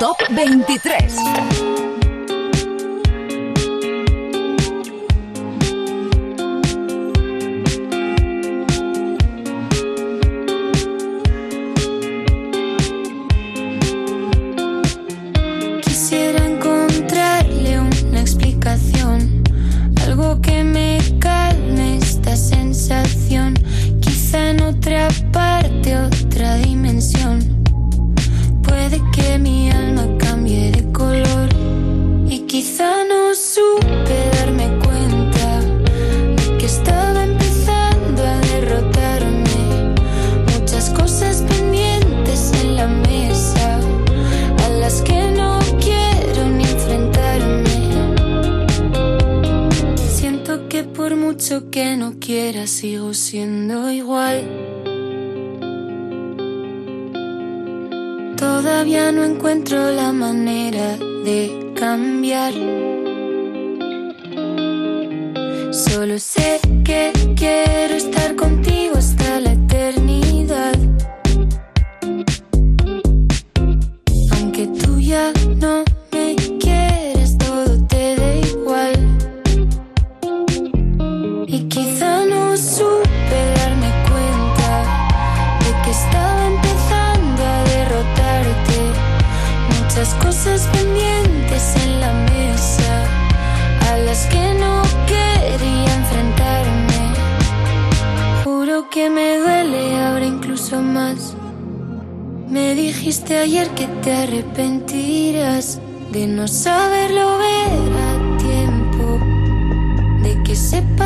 Top 23.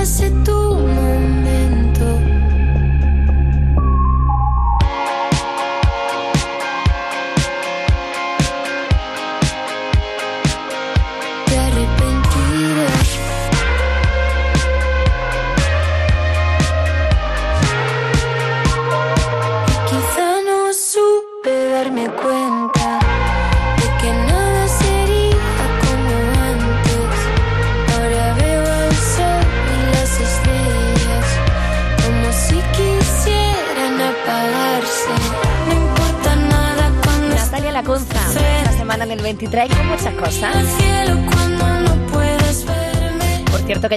ese tú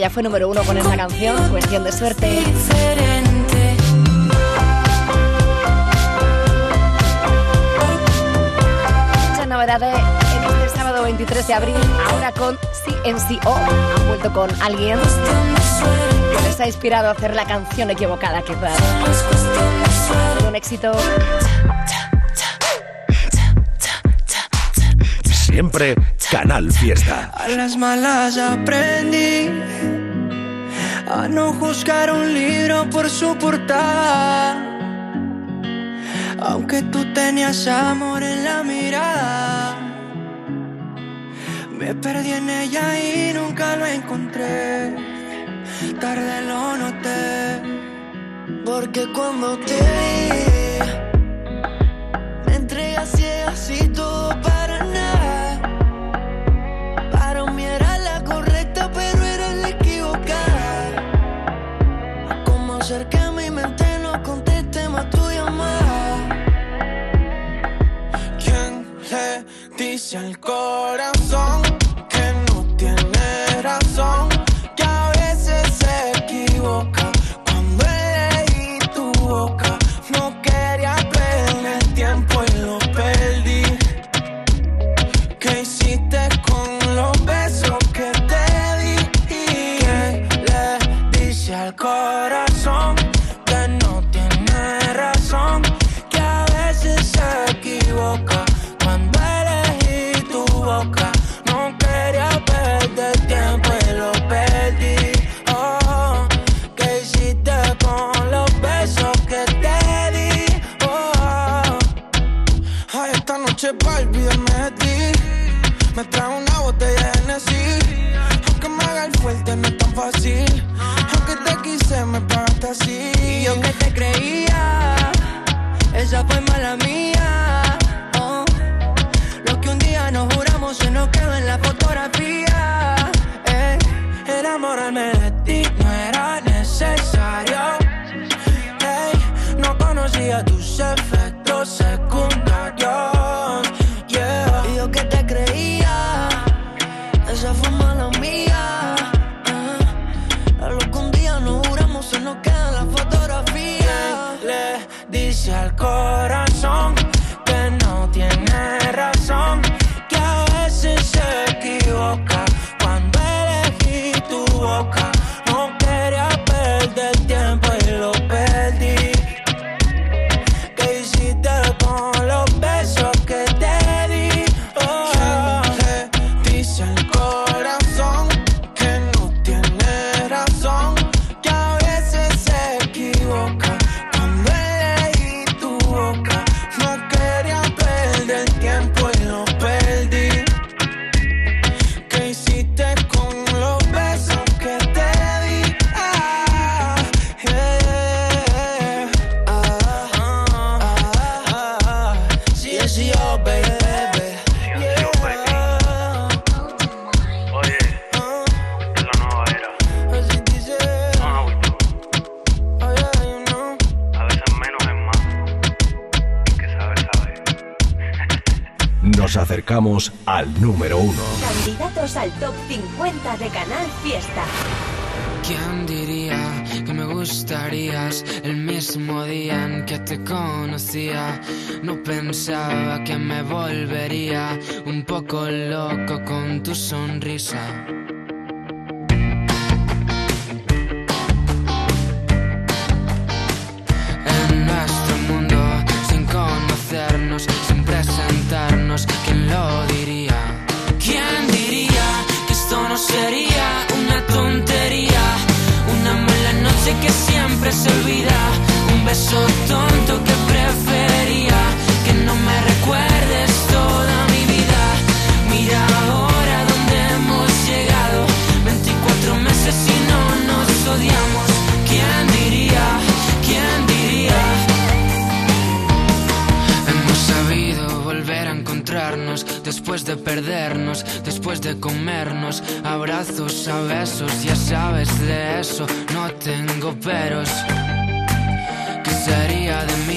fue número uno con esta canción, Cuestión de Suerte. Muchas novedades en este sábado 23 de abril, ahora con CNCO. Han vuelto con alguien que les ha inspirado a hacer la canción equivocada, quizás. Un éxito siempre Canal Fiesta. A las malas aprendí a no juzgar un libro por su portada. Aunque tú tenías amor en la mirada, me perdí en ella y nunca lo encontré. Tarde lo noté, porque cuando te vi, me entregué así, así todo para al corazón Acercamos al número uno. Candidatos al top 50 de Canal Fiesta. ¿Quién diría que me gustarías el mismo día en que te conocía? No pensaba que me volvería un poco loco con tu sonrisa. Beso tonto que prefería que no me recuerdes toda mi vida. Mira ahora dónde hemos llegado, 24 meses y no nos odiamos. ¿Quién diría? ¿Quién diría? Hemos sabido volver a encontrarnos después de perdernos, después de comernos, abrazos a besos, ya sabes de eso, no tengo peros. ¿Qué sería de mí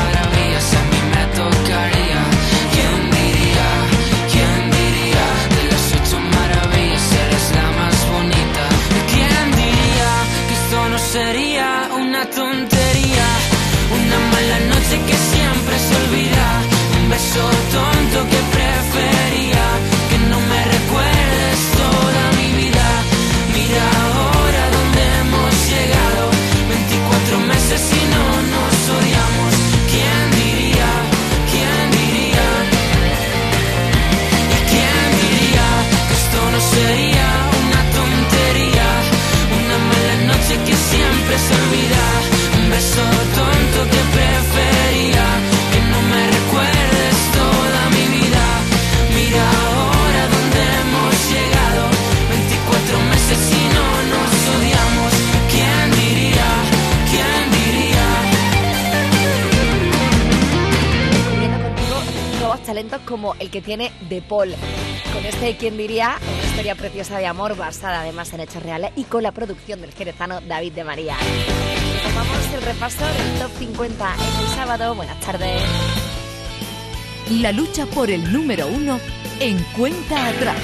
Un talentos como el que tiene De Paul. Con este, ¿quién diría? Una historia preciosa de amor basada además en hechos reales y con la producción del jerezano David de María. Tomamos el repaso del top 50 en el sábado. Buenas tardes. La lucha por el número uno en cuenta atrás.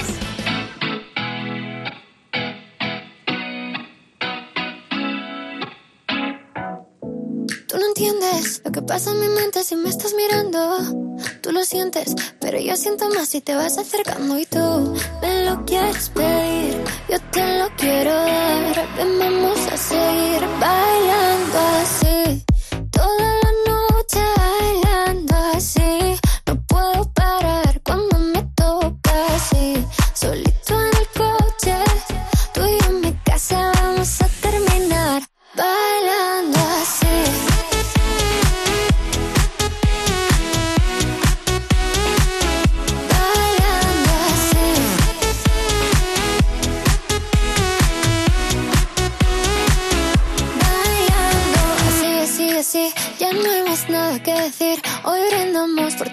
Tú no entiendes lo que pasa en mi mente si me estás mirando. Tú lo sientes, pero yo siento más si te vas acercando y tú me lo quieres pedir. Yo te lo quiero dar. Ven, vamos a seguir bailando así. Toda la noche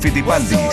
Con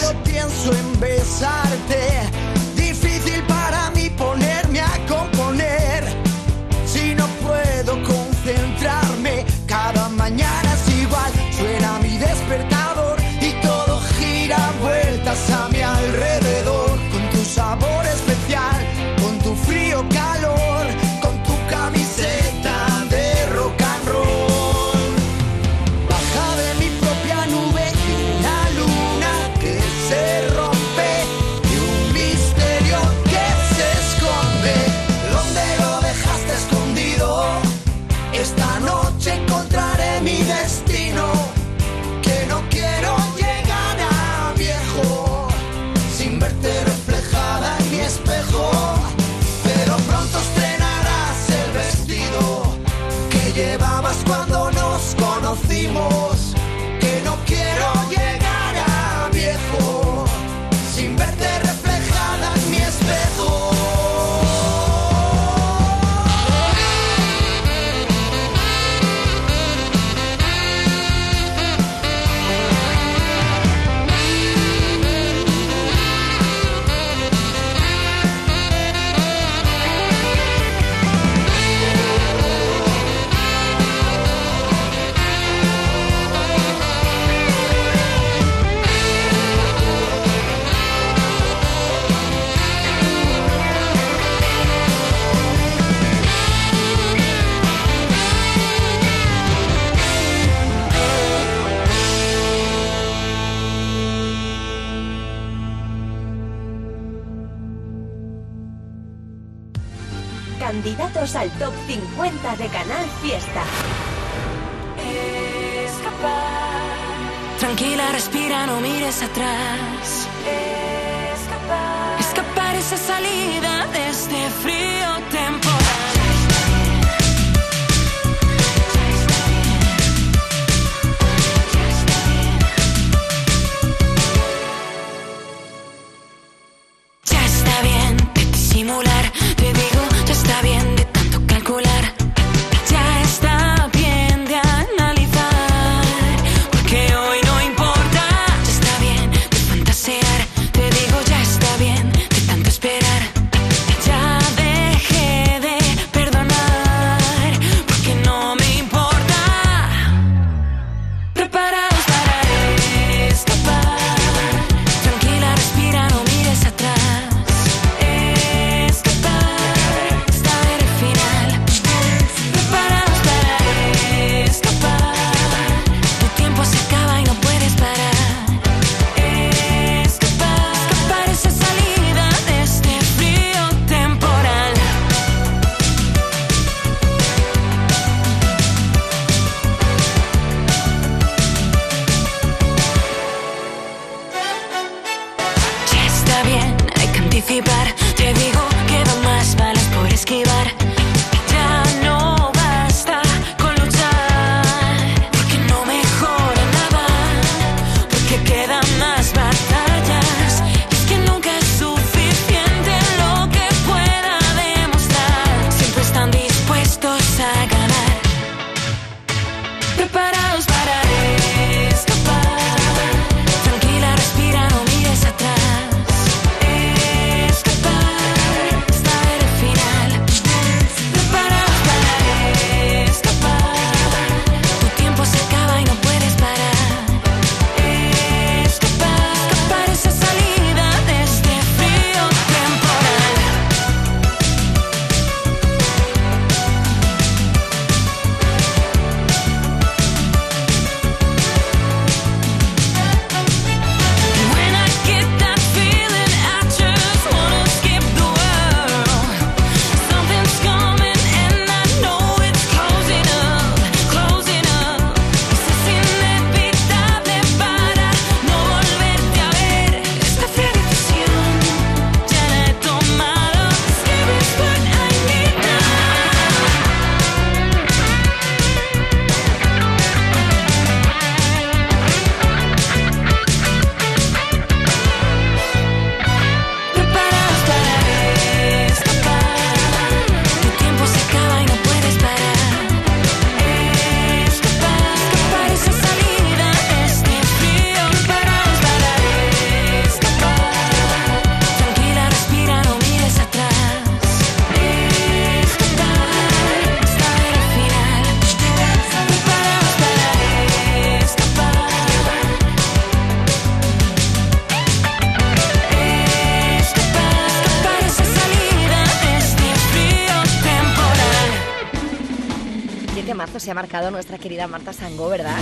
marcado nuestra querida Marta Sangó, ¿verdad?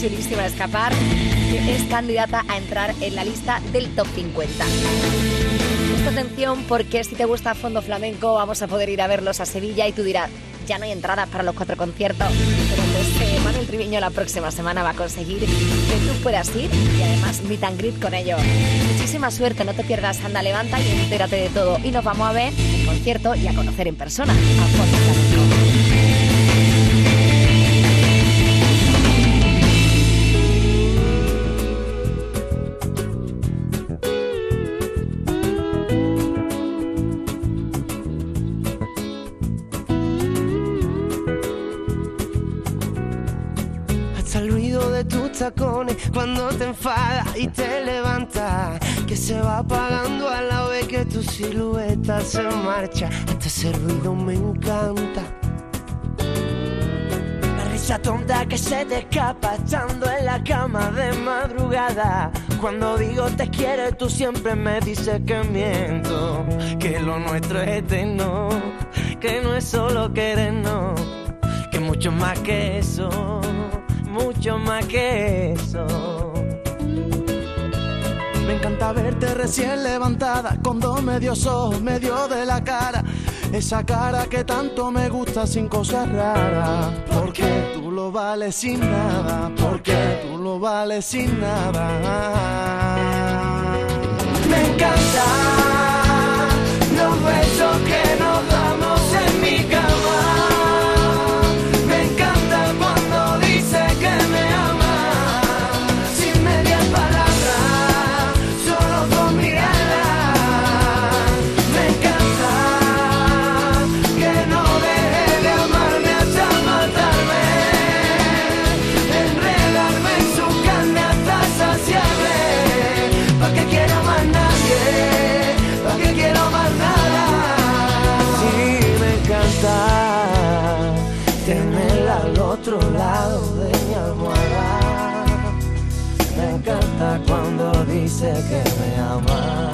Chulísima escapar, que es candidata a entrar en la lista del top 50. Presta atención porque si te gusta Fondo Flamenco vamos a poder ir a verlos a Sevilla y tú dirás, ya no hay entradas para los cuatro conciertos, pero pues eh, Manuel Triviño la próxima semana va a conseguir que tú puedas ir y además meet and greet con ellos. Muchísima suerte, no te pierdas, anda, levanta y entérate de todo. Y nos vamos a ver en concierto y a conocer en persona a Fondo Flamenco. Cuando te enfadas y te levantas. Que se va apagando a la vez que tu silueta se marcha. Ese ruido me encanta. La risa tonta que se te escapa estando en la cama de madrugada. Cuando digo te quiero, tú siempre me dices que miento. Que lo nuestro es eterno. Que no es solo querernos. Que mucho más que eso. Mucho más que eso. Me encanta verte recién levantada, con dos medios ojos, medio de la cara. Esa cara que tanto me gusta sin cosas raras. Porque tú lo vales sin nada, porque tú lo vales sin nada. Me encanta besos que me ama.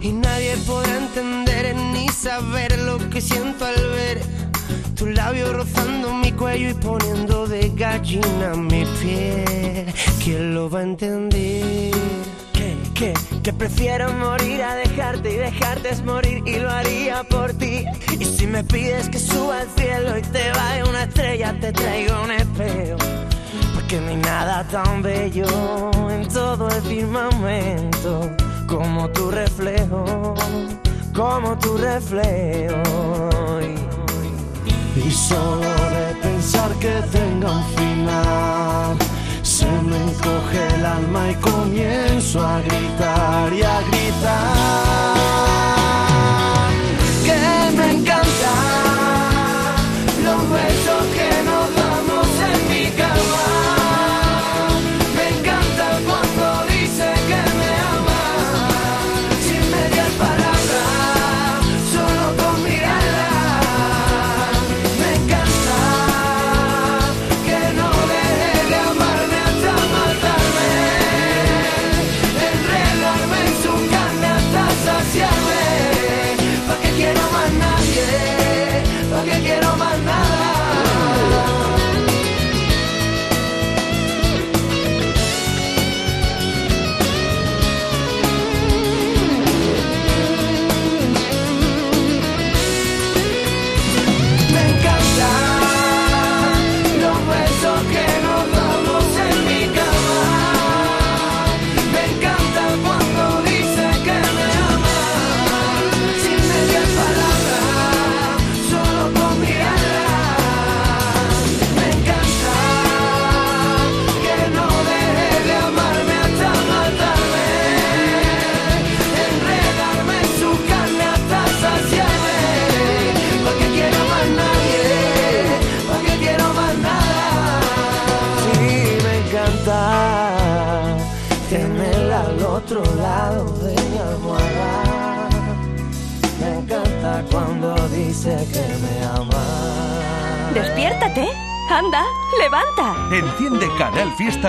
Y nadie podrá entender ni saber lo que siento al ver tus labios rozando mi cuello y poniendo de gallina mi piel. ¿Quién lo va a entender? Que, prefiero morir a dejarte y dejarte es morir y lo haría por ti. Y si me pides que suba al cielo y te vaya una estrella, te traigo un espejo. Porque no hay nada tan bello en todo el firmamento como tu reflejo, como tu reflejo. Y solo de pensar que tenga un final, me encoge el alma y comienzo a gritar y a gritar.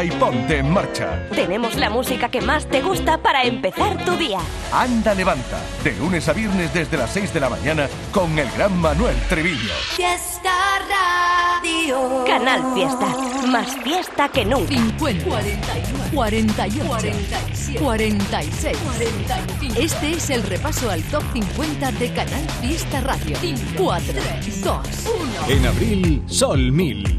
Y ponte en marcha. Tenemos la música que más te gusta para empezar tu día. Anda, levanta. De lunes a viernes desde las 6 de la mañana con el gran Manuel Treviño. Fiesta Radio. Canal Fiesta. Más fiesta que nunca. 50, 41, 48, 47, 46, 45. Este es el repaso al top 50 de Canal Fiesta Radio. 4, 2, 1. En abril, Sol 1000.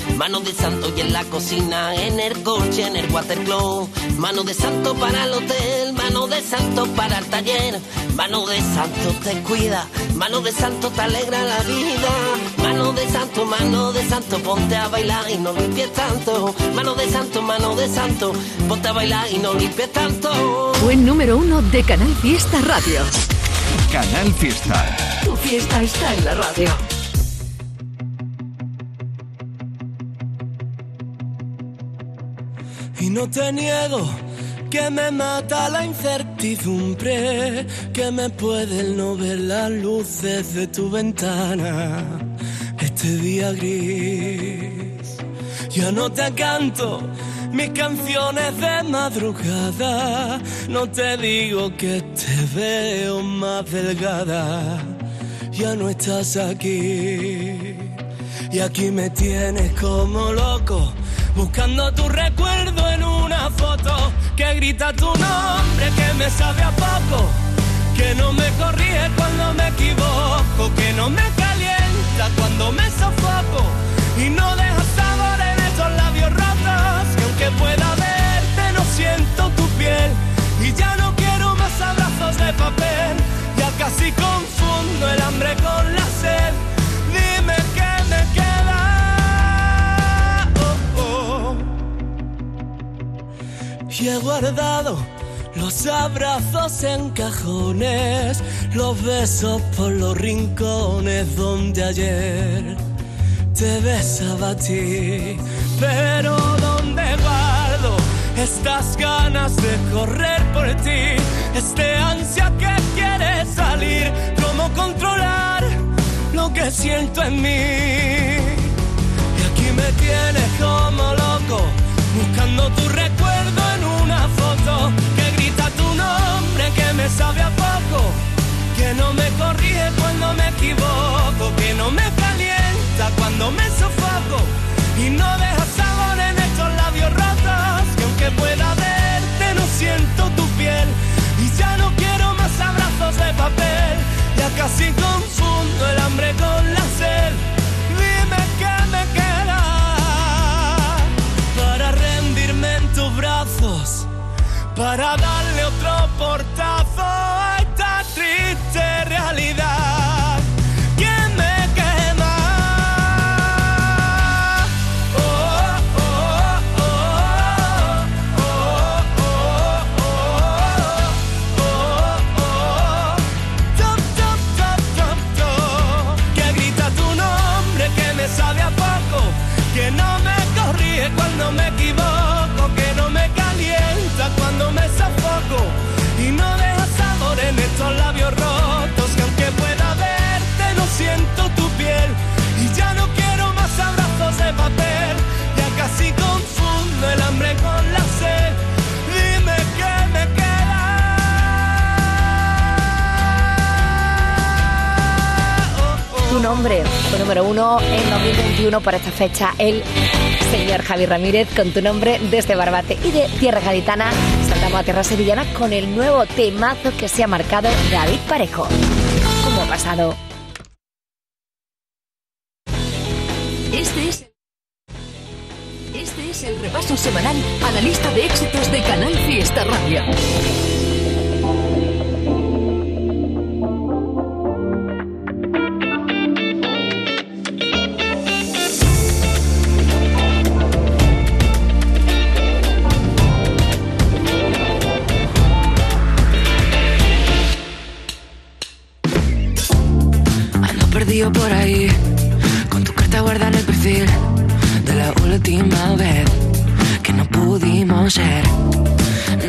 mano de santo y en la cocina, en el coche, en el watercloak, mano de santo para el hotel, mano de santo para el taller, mano de santo te cuida, mano de santo te alegra la vida, mano de santo, mano de santo, ponte a bailar y no limpies tanto, mano de santo, mano de santo, ponte a bailar y no limpies tanto. Buen número uno de Canal Fiesta Radio. Canal Fiesta. Tu fiesta está en la radio. No te niego que me mata la incertidumbre, que me puede el no ver las luces de tu ventana. Este día gris, yo no te canto mis canciones de madrugada. No te digo que te veo más delgada, ya no estás aquí. Y aquí me tienes como loco, buscando tu recuerdo en una foto que grita tu nombre, que me sabe a poco, que no me corrige cuando me equivoco, que no me calienta cuando me sofoco y no deja sabor en esos labios rotos, que aunque pueda verte no siento tu piel y ya no quiero más abrazos de papel, ya casi confundo el hambre con la sed. He guardado los abrazos en cajones, los besos por los rincones donde ayer te besaba a ti. Pero ¿dónde guardo estas ganas de correr por ti? Este ansia que quiere salir, ¿cómo controlar lo que siento en mí? Y aquí me tienes como loco, buscando tu recuerdo que me sabe a poco, que no me corrige cuando me equivoco, que no me calienta cuando me sofoco y no deja sabor en estos labios rotos, que aunque pueda verte no siento tu piel y ya no quiero más abrazos de papel, ya casi confundo el hambre con la sed. Dime qué me queda para rendirme en tus brazos, para darle otro número uno en 2021 para esta fecha, el señor Javi Ramírez, con tu nombre desde Barbate y de Tierra Gaditana. Saltamos a Tierra Sevillana con el nuevo temazo que se ha marcado David Parejo. ¿Cómo ha pasado? Este es. Este es el repaso semanal perdido por ahí, con tu carta guarda en el perfil de la última vez que no pudimos ser.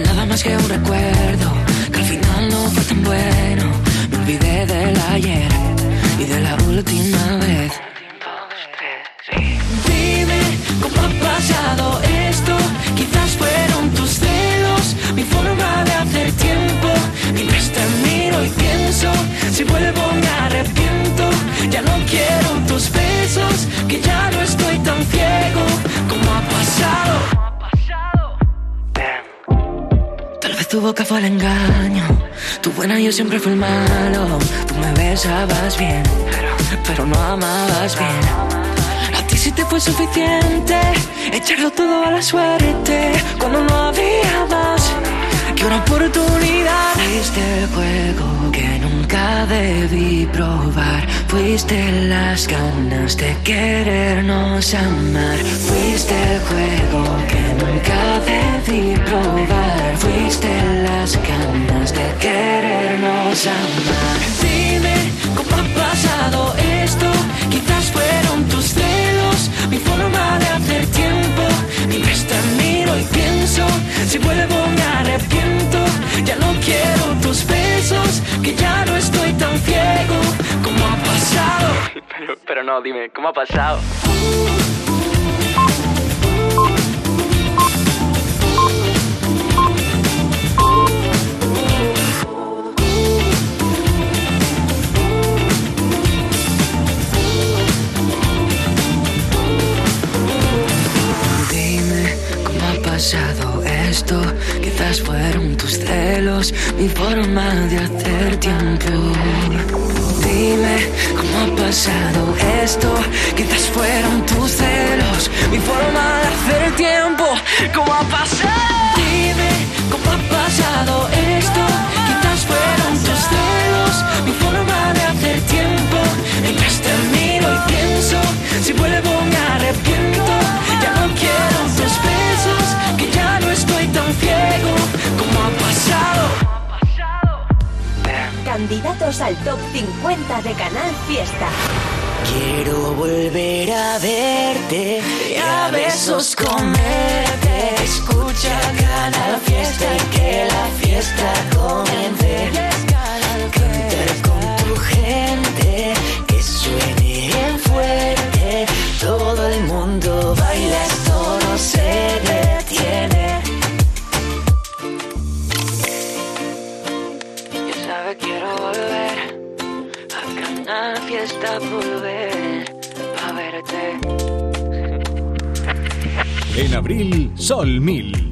Nada más que un recuerdo, que al final no fue tan bueno. Me olvidé del ayer y de la última vez. Dime cómo ha pasado tu boca fue el engaño, tu buena yo siempre fui el malo. Tú me besabas bien, pero, no amabas bien. A ti sí te fue suficiente echarlo todo a la suerte cuando no había más que una oportunidad. Fuiste el juego que nunca debí probar. Fuiste las ganas de querernos amar. Fuiste el juego que nunca debí probar. Fuiste las ganas de querernos amar. Dime cómo ha pasado esto. Quizás fueron tus celos, mi forma de hacer tiempo. Mientras te miro y pienso, si vuelvo. Ya no quiero tus besos, que ya no estoy tan ciego. ¿Cómo ha pasado? Pero, pero no, dime, ¿cómo ha pasado? Dime Quizás fueron tus celos, mi forma de hacer tiempo. Dime cómo ha pasado esto. Quizás fueron tus celos, mi forma de hacer tiempo. ¿Cómo ha pasado? Dime cómo ha pasado esto. Quizás fueron tus celos, mi forma de hacer tiempo. Mientras te miro y pienso, si vuelvo Candidatos al top 50 de Canal Fiesta. Quiero volver a verte y a besos comerte. Escucha cada fiesta y que la fiesta comience. Cantar con tu gente, que suene A verte. En abril, Sol 1000.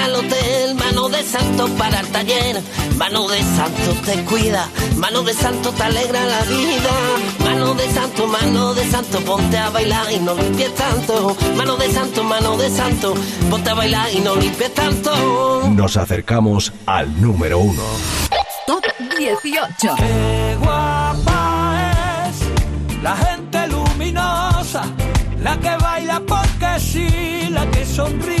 el hotel, mano de santo para el taller, mano de santo te cuida, mano de santo te alegra la vida, mano de santo, mano de santo, ponte a bailar y no limpies tanto, mano de santo, mano de santo, ponte a bailar y no limpies tanto. Nos acercamos al número uno. Top 18. Qué guapa es la gente luminosa, la que baila porque sí, la que sonríe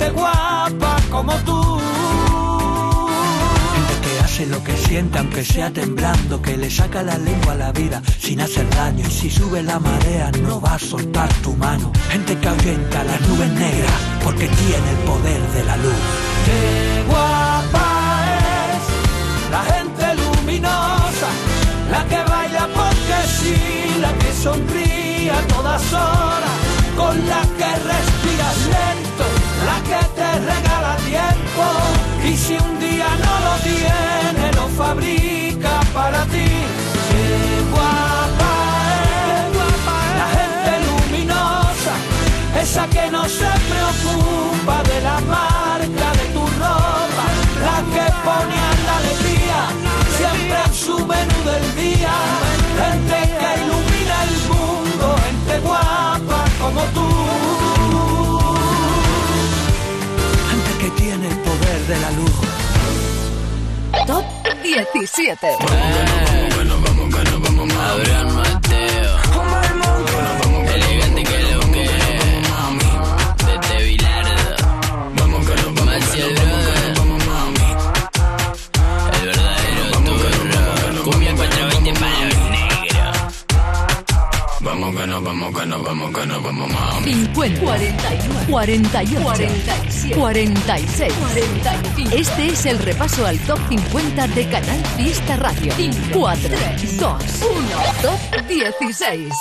gente guapa como tú. Gente que hace lo que sienta, aunque sea temblando, que le saca la lengua a la vida sin hacer daño. Y si sube la marea, no va a soltar tu mano. Gente que ahuyenta las nubes negras porque tiene el poder de la luz. Qué guapa es la gente luminosa, la que baila porque sí, la que sonríe a todas horas, con la que respiras lento la que te regala tiempo. Y si un día no lo tiene lo fabrica para ti. La gente luminosa, esa que no se preocupa de la marca de tu ropa, la que pone a la alegría siempre en su menú del día. 17. nos vamos, que nos vamos, mami. 50, 49, 48, 47, 46, 45. Este es el repaso al top 50 de Canal Fiesta Radio. 5, 4, 3, 2, 1, top 16.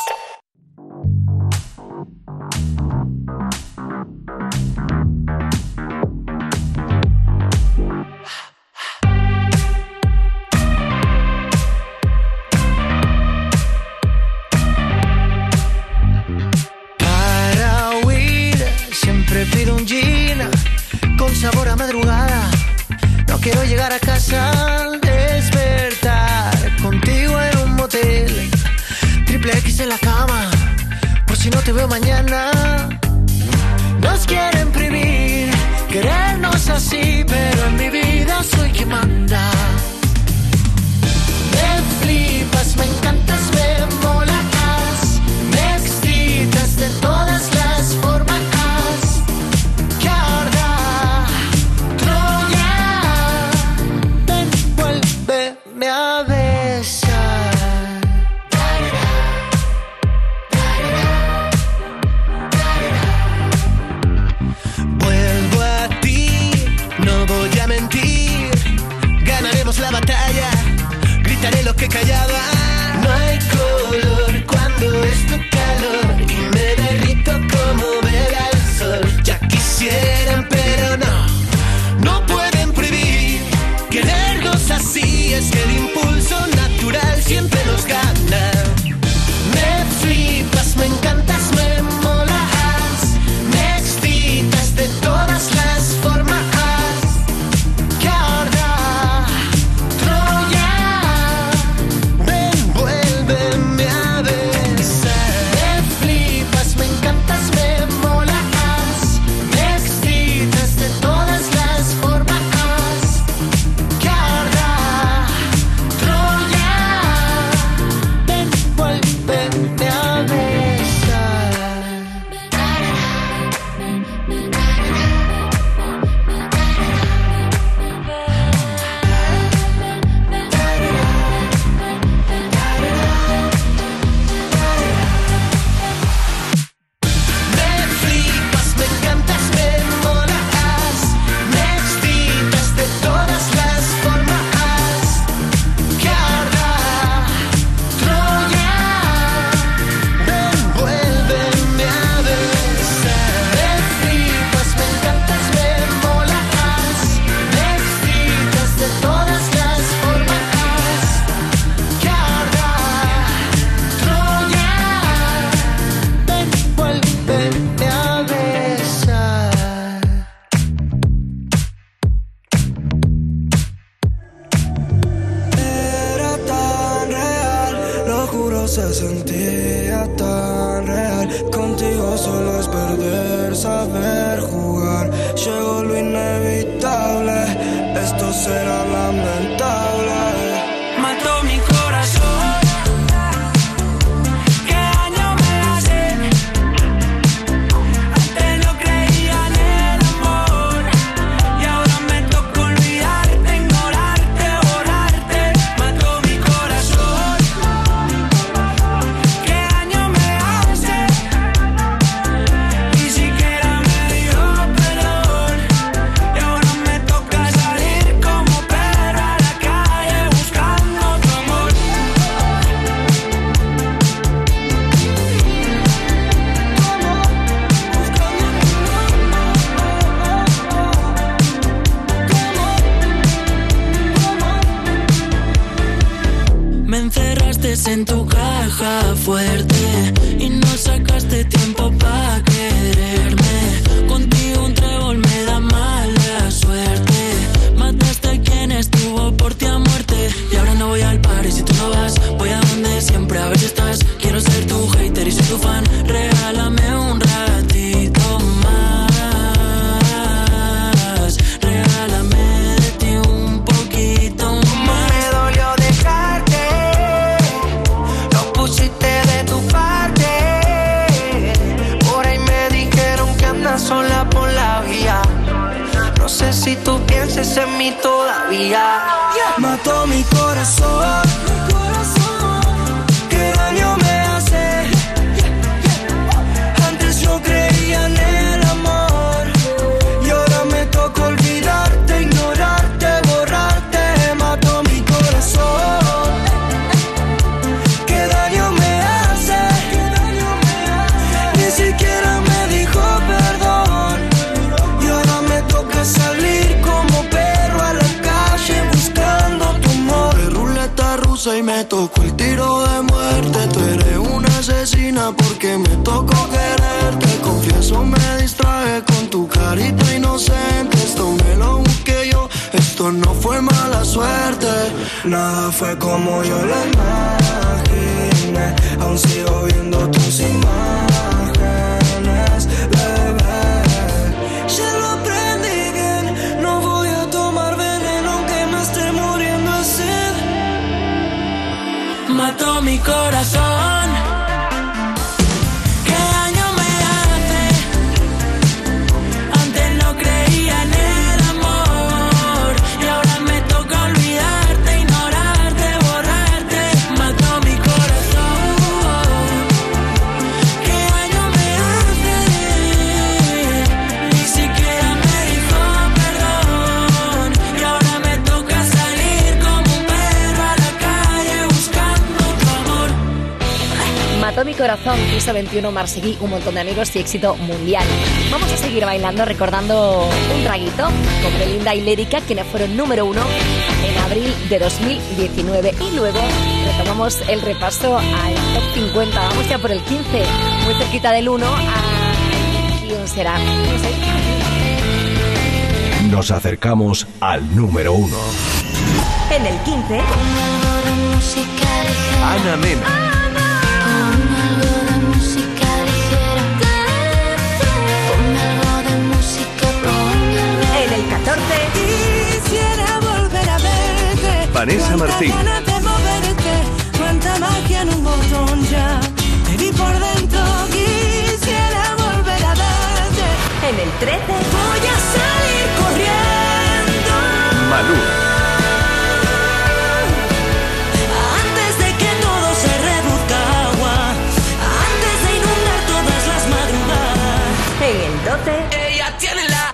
Contigo solo es perder, saber jugar. Llegó lo inevitable, esto será lamentable. No fue mala suerte. Nada fue como yo lo imaginé. Aún sigo viendo tus imágenes, bebé. Ya lo aprendí bien, no voy a tomar veneno aunque me esté muriendo de sed. Mató mi corazón. Corazón, piso 21, Marseguí, un montón de amigos y éxito mundial. Vamos a seguir bailando recordando un traguito con Belinda y Lérica, quienes fueron número uno en abril de 2019. Y luego retomamos el repaso al top 50. Vamos ya por el 15, muy cerquita del 1. ¿A quién será? No sé. Nos acercamos al número uno. En el 15, Ana Mena. A verte. en el 13, Voy a salir corriendo Malú. antes de que todo se reduzca a agua, antes de inundar todas las madrugadas. en el 12, Ella tiene la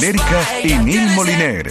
Lérica y Neil Moliner.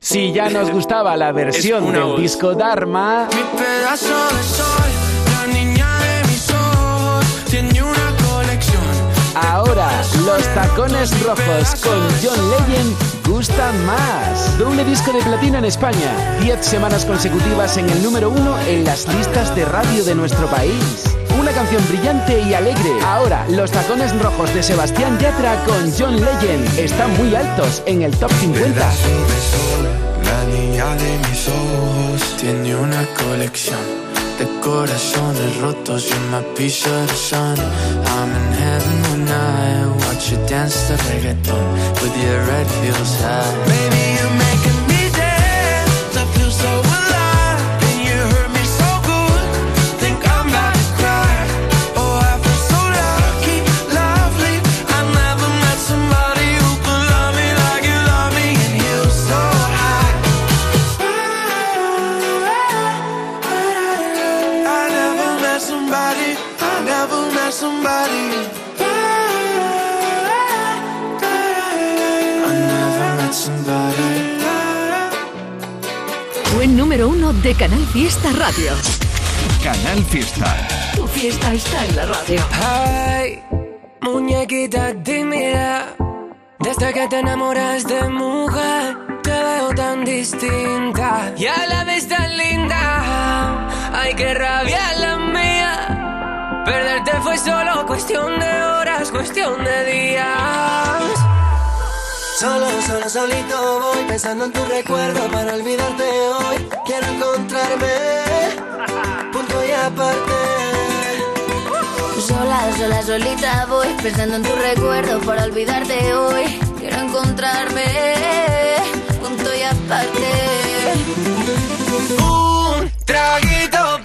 Si ya nos gustaba la versión del voz. disco Dharma, Mi pedazo de sol, la niña de mis ojos, tiene una colección. Ahora los tacones rojos con John Legend gustan más. Doble disco de platino en España, 10 semanas consecutivas en el número uno en las listas de radio de nuestro país. Una canción brillante y alegre. Ahora, los tacones rojos de Sebastián Yatra con John Legend están muy altos en el top 50. La niña de mis ojos tiene una colección de corazones rotos. I'm in heaven I watch you dance the reggaeton with your red heels high. Baby, you're número uno de Canal Fiesta Radio. Canal Fiesta. Tu fiesta está en la radio. Ay, muñequita tímida. Desde que te enamoras de mujer, te veo tan distinta. Y a la vez tan linda. Ay, qué rabia la mía. Perderte fue solo cuestión de horas, cuestión de días. Solo, solo, solito voy pensando en tu recuerdo para olvidarte hoy. Quiero encontrarme, punto y aparte. Sola, sola, solita voy pensando en tu recuerdo para olvidarte hoy. Quiero encontrarme, punto y aparte. Un traguito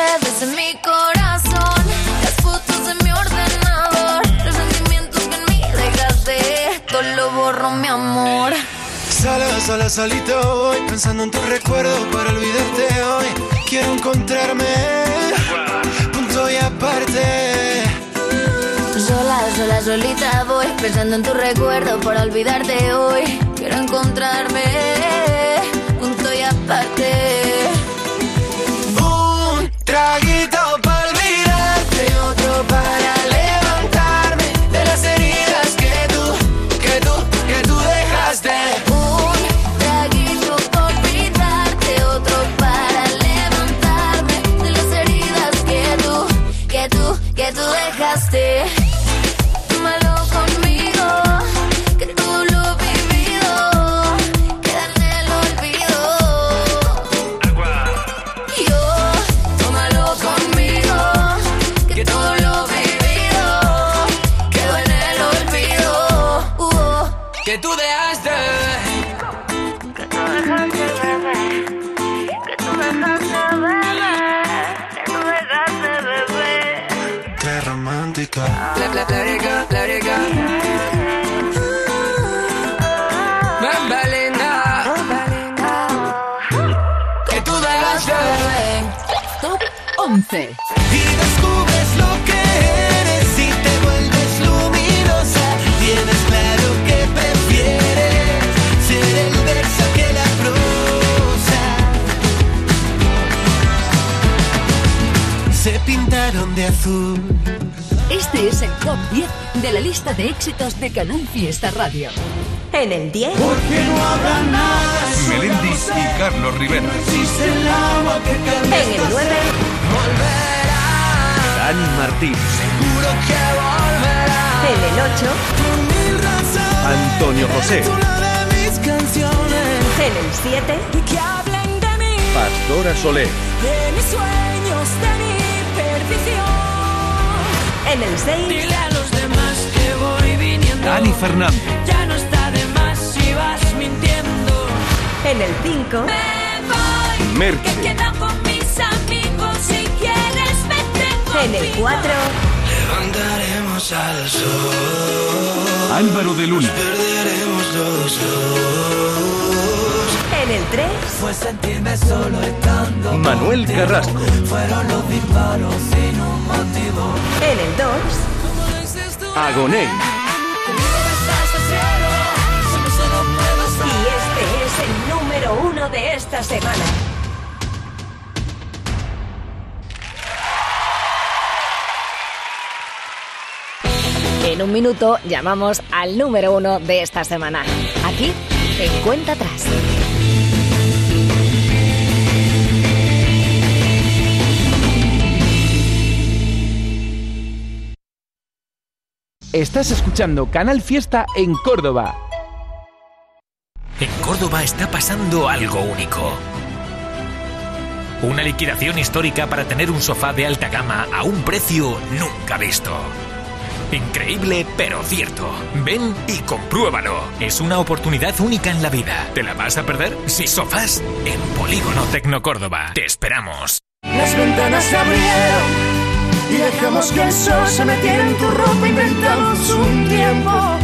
redes, en mi corazón, las fotos de mi ordenador, los sentimientos que en mí dejaste, todo lo borro, mi amor. Solo, solo, solito voy pensando en tu recuerdo para olvidarte hoy. Quiero encontrarme, punto y aparte. Sola, sola, solita voy pensando en tu recuerdo para olvidarte hoy. Quiero encontrarme, punto y aparte. Un traguito de Canal Fiesta Radio. En el 10. Porque no habrá nada. Melendi y Carlos Rivera. Existe el agua que En el 9. Dani Martín. Seguro que volverá. En el 8. Por mil razones. Antonio José. En el 7. Que hablen de mí, Pastora Soler, de mis sueños, de mi perdición. En el 6. Dani Fernández, Ya no está de más si vas mintiendo. En el 5. Merche, Quedan con mis amigos si quieres vete En el 4. Levantaremos al sol. Álvaro de Luna, Perderemos los dos. En el 3. Fue sentirme solo estando. Manuel Carrasco, Fueron los disparos sin un motivo. En el 2. Agoné, de esta semana. En un minuto llamamos al número uno de esta semana. Aquí, en cuenta atrás. Estás escuchando Canal Fiesta en Córdoba. En Córdoba está pasando algo único. Una liquidación histórica para tener un sofá de alta gama a un precio nunca visto. Increíble, pero cierto. Ven y compruébalo. Es una oportunidad única en la vida. ¿Te la vas a perder? Si sofás, en Polígono Tecno Córdoba. Te esperamos. Las ventanas se abrieron y dejamos que el sol se metiera en tu ropa. Inventamos un tiempo,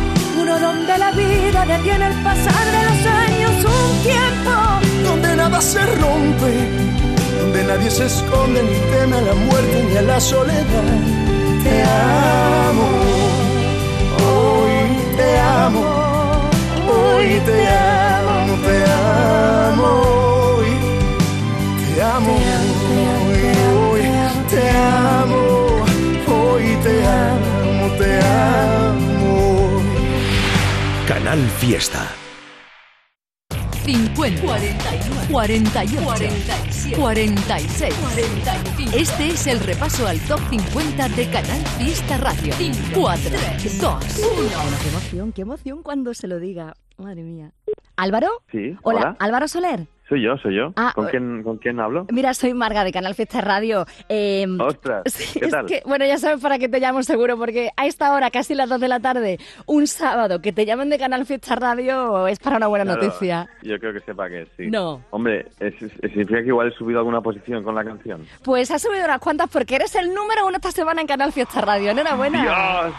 donde la vida detiene el pasar de los años, un tiempo. donde nada se rompe, donde nadie se esconde ni teme a la muerte ni a la soledad. Te amo, hoy te amo, hoy te amo, te amo, hoy te amo, Canal Fiesta. 50, 41, 48, 47, 46, 45. Este es el repaso al top 50 de Canal Fiesta Radio. 4, 2, 1. Qué emoción, qué emoción cuando se lo diga. Madre mía. ¿Álvaro? Sí, Hola, hola. Álvaro Soler. Soy yo, soy yo. Ah, ¿Con, quién, ¿Con quién hablo? Mira, soy Marga de Canal Fiesta Radio. Eh, Ostras, sí, ¿qué es tal? que, bueno, ya sabes para qué te llamo seguro, porque a esta hora, casi las 2 de la tarde, un sábado, que te llamen de Canal Fiesta Radio es para una buena Claro, noticia. Yo creo que sepa que sí. No. Hombre, es- es- significa que igual he subido alguna posición con la canción. Pues has subido unas cuantas porque eres el número uno esta semana en Canal Fiesta Radio. Enhorabuena. ¡Dios!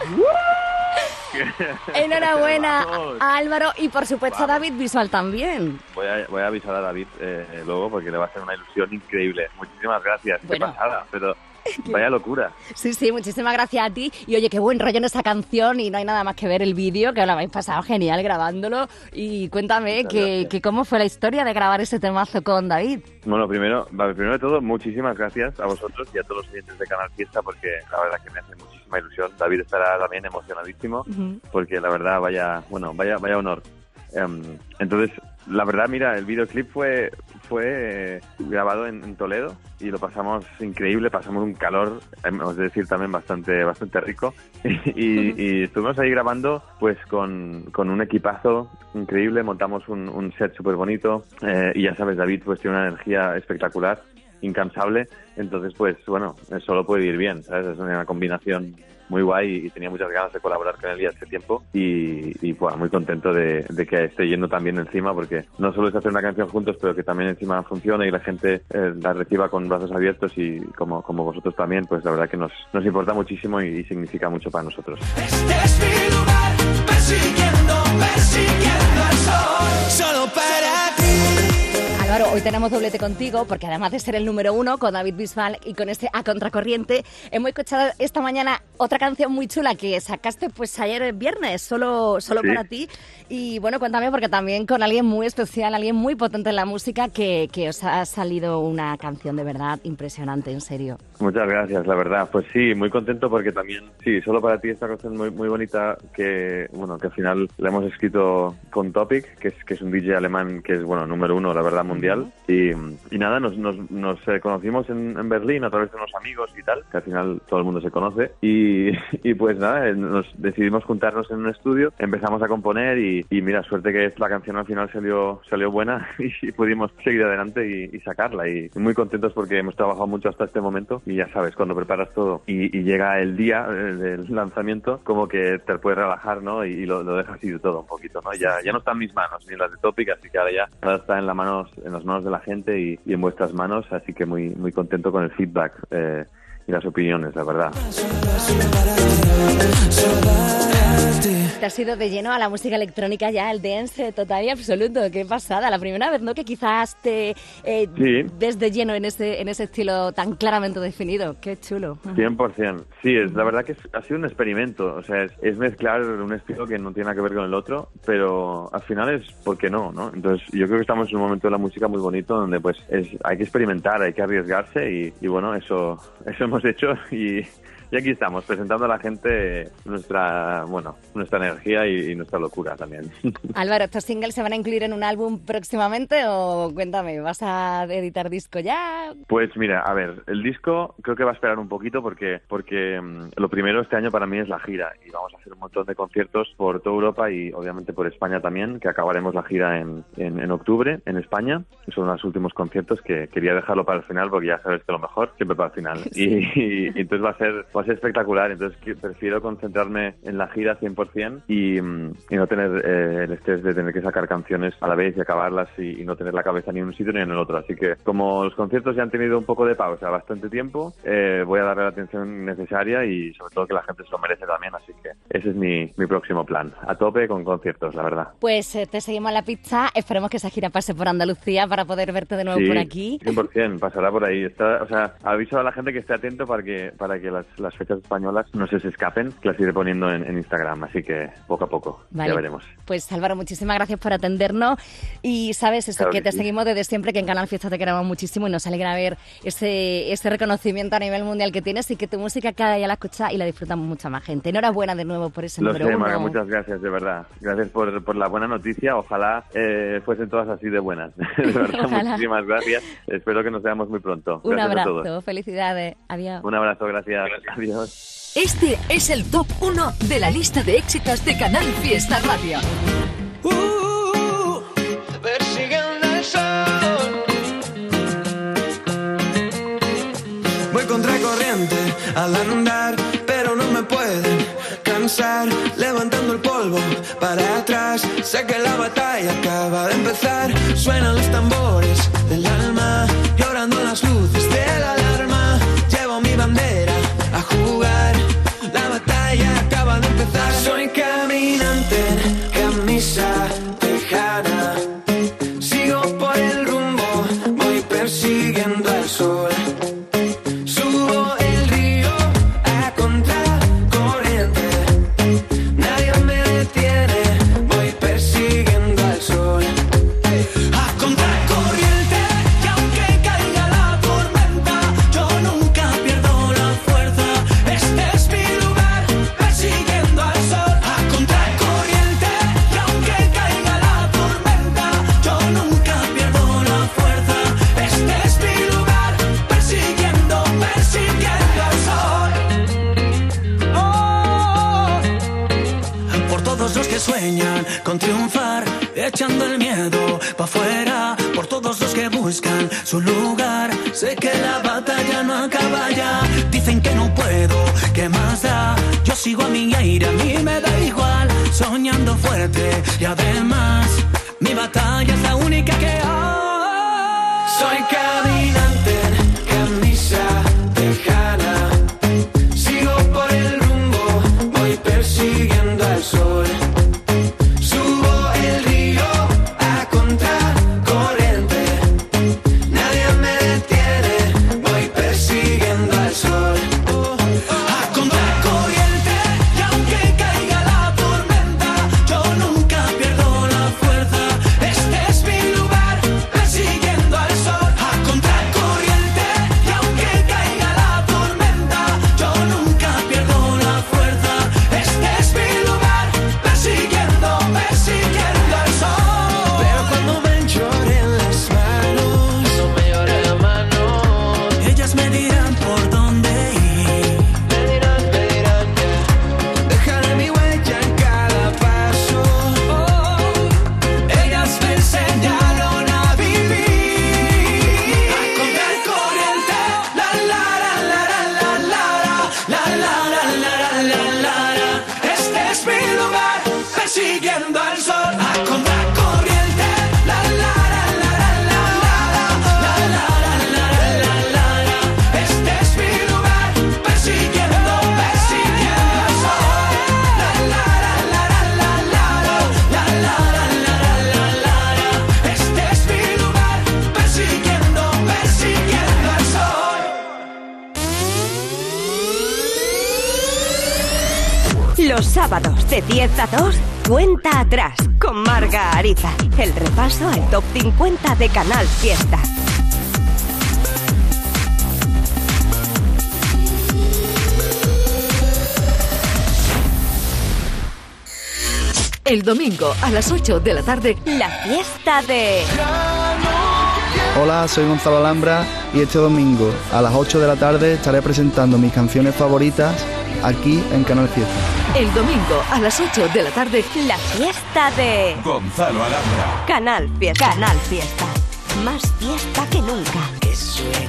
Enhorabuena Vamos. a Álvaro y por supuesto a David Visual también. Voy a, voy a avisar a David eh, luego porque le va a hacer una ilusión increíble. Muchísimas gracias. Bueno. Qué pasada, pero vaya locura. Sí, sí, muchísimas gracias a ti. Y oye, qué buen rollo en esa canción y no hay nada más que ver el vídeo, que lo habéis pasado genial grabándolo. Y cuéntame que, cómo fue la historia de grabar ese temazo con David. Bueno, primero, primero de todo, muchísimas gracias a vosotros y a todos los oyentes de Canal Fiesta porque la verdad que me hace muchísima ilusión. David estará también emocionadísimo porque la verdad vaya, bueno, vaya, vaya honor. Em, entonces, la verdad, mira, el videoclip fue fue eh, grabado en, en Toledo y lo pasamos increíble, pasamos un calor, hemos de decir también bastante bastante rico. Y, y estuvimos ahí grabando pues con, con un equipazo increíble, montamos un, un set súper bonito eh, y ya sabes, David pues tiene una energía espectacular incansable, entonces pues bueno, eh, solo puede ir bien, ¿sabes? Es una combinación muy guay y tenía muchas ganas de colaborar con él ya hace tiempo y, y muy contento de, que esté yendo también encima porque no solo es hacer una canción juntos, pero que también encima funcione y la gente eh, la reciba con brazos abiertos y como, como vosotros también, pues la verdad que nos, nos importa muchísimo y, significa mucho para nosotros. Este es mi lugar, persiguiendo, persiguiendo el sol. Álvaro, hoy tenemos doblete contigo porque además de ser el número uno con David Bisbal y con este A Contracorriente, hemos escuchado esta mañana otra canción muy chula que sacaste pues ayer el viernes, solo, solo Sí. para ti. Y bueno, cuéntame porque también con alguien muy especial, alguien muy potente en la música que, que os ha salido una canción de verdad impresionante, en serio. Muchas gracias, la verdad. Pues sí, muy contento porque también, sí, solo para ti esta canción muy, muy bonita que, bueno, que al final la hemos escrito con Topic, que es, que es un DJ alemán que es, bueno, número uno, la verdad, mundial. Y, y nada, nos, nos, nos eh, conocimos en, en Berlín a través de unos amigos y tal, que al final todo el mundo se conoce. Y, y pues nada, eh, nos decidimos juntarnos en un estudio, empezamos a componer y, y mira, suerte que la canción al final salió, salió buena y pudimos seguir adelante y, y sacarla. Y muy contentos porque hemos trabajado mucho hasta este momento y ya sabes, cuando preparas todo y, y llega el día eh, del lanzamiento, como que te puedes relajar, ¿no? Y, y lo, lo dejas ir todo un poquito, ¿no? Ya, ya no está en mis manos ni en las de Topic, así que ahora ya ahora está en, la manos, en las manos de la gente y, y en vuestras manos, así que muy, muy contento con el feedback. eh, y las opiniones, la verdad. Te has ido de lleno a la música electrónica ya, el dance total y absoluto. Qué pasada. La primera vez, ¿no? Que quizás te eh, Sí. ves de lleno en ese, en ese estilo tan claramente definido. Qué chulo. 100%. Sí, es la verdad que es- ha sido un experimento. O sea, es, es mezclar un estilo que no tiene nada que ver con el otro, pero al final es ¿por qué no? ¿no? Entonces, yo creo que estamos en un momento de la música muy bonito donde pues es, hay que experimentar, hay que arriesgarse y, y bueno, eso, eso hemos hecho y, y aquí estamos presentando a la gente nuestra, bueno, nuestra energía y, y nuestra locura también. Álvaro, ¿estos singles se van a incluir en un álbum próximamente o cuéntame, vas a editar disco ya? Pues mira, a ver, el disco creo que va a esperar un poquito porque porque mm, lo primero este año para mí es la gira y vamos a hacer un montón de conciertos por toda Europa y obviamente por España también, que acabaremos la gira en, en, en octubre en España. Son los últimos conciertos que quería dejarlo para el final porque ya sabes que lo mejor siempre para el final. Y, y- y entonces va a ser va a ser espectacular, entonces prefiero concentrarme en la gira 100% y, mm, y no tener eh, el estrés de tener que sacar canciones a la vez y acabarlas y, y no tener la cabeza ni en un sitio ni en el otro. Así que como los conciertos ya han tenido un poco de pausa, bastante tiempo, eh, voy a darle la atención necesaria y sobre todo que la gente se lo merece también. Así que ese es mi, mi próximo plan. A tope con conciertos, la verdad. Pues eh, te seguimos la pista. Esperemos que esa gira pase por Andalucía para poder verte de nuevo Sí, por aquí. 100%, pasará por ahí. Está, o sea, aviso a la gente que esté atento para que para que las, las fechas españolas no se se escapen, que las iré poniendo en, en Instagram. Así que poco a poco, Vale. ya veremos. Pues Álvaro, muchísimas gracias por atendernos y sabes eso, Claro que que te sí. seguimos desde siempre, que en Canal Fiesta te queremos muchísimo y nos alegra ver ese, ese reconocimiento a nivel mundial que tienes y que tu música cada día la escucha y la disfrutamos mucha más gente. Enhorabuena de nuevo por ese Lo número sé, uno. Maga, muchas gracias, de verdad. Gracias por, por la buena noticia. Ojalá eh, fuesen todas así de buenas. De verdad, Ojalá. muchísimas gracias. Espero que nos veamos muy pronto. Un Gracias a abrazo, todos. felicidades, adiós. Un abrazo, gracias. Adiós. Este es el top 1 de la lista de éxitos de Canal Fiesta Radio. corriente al andar, pero no me pueden cansar. Levantando el polvo para atrás, sé que la batalla acaba de empezar. Suenan los tambores de 10 a 2, cuenta atrás con Marga Ariza. El repaso al top 50 de Canal Fiesta. El domingo a las 8 de la tarde, La fiesta de... Hola, soy Gonzalo Alhambra y este domingo a las 8 de la tarde estaré presentando mis canciones favoritas aquí en Canal Fiesta. El domingo a las 8 de la tarde, La fiesta de... Gonzalo Alhambra. Canal Fiesta. Canal Fiesta. Más fiesta que nunca. Que suene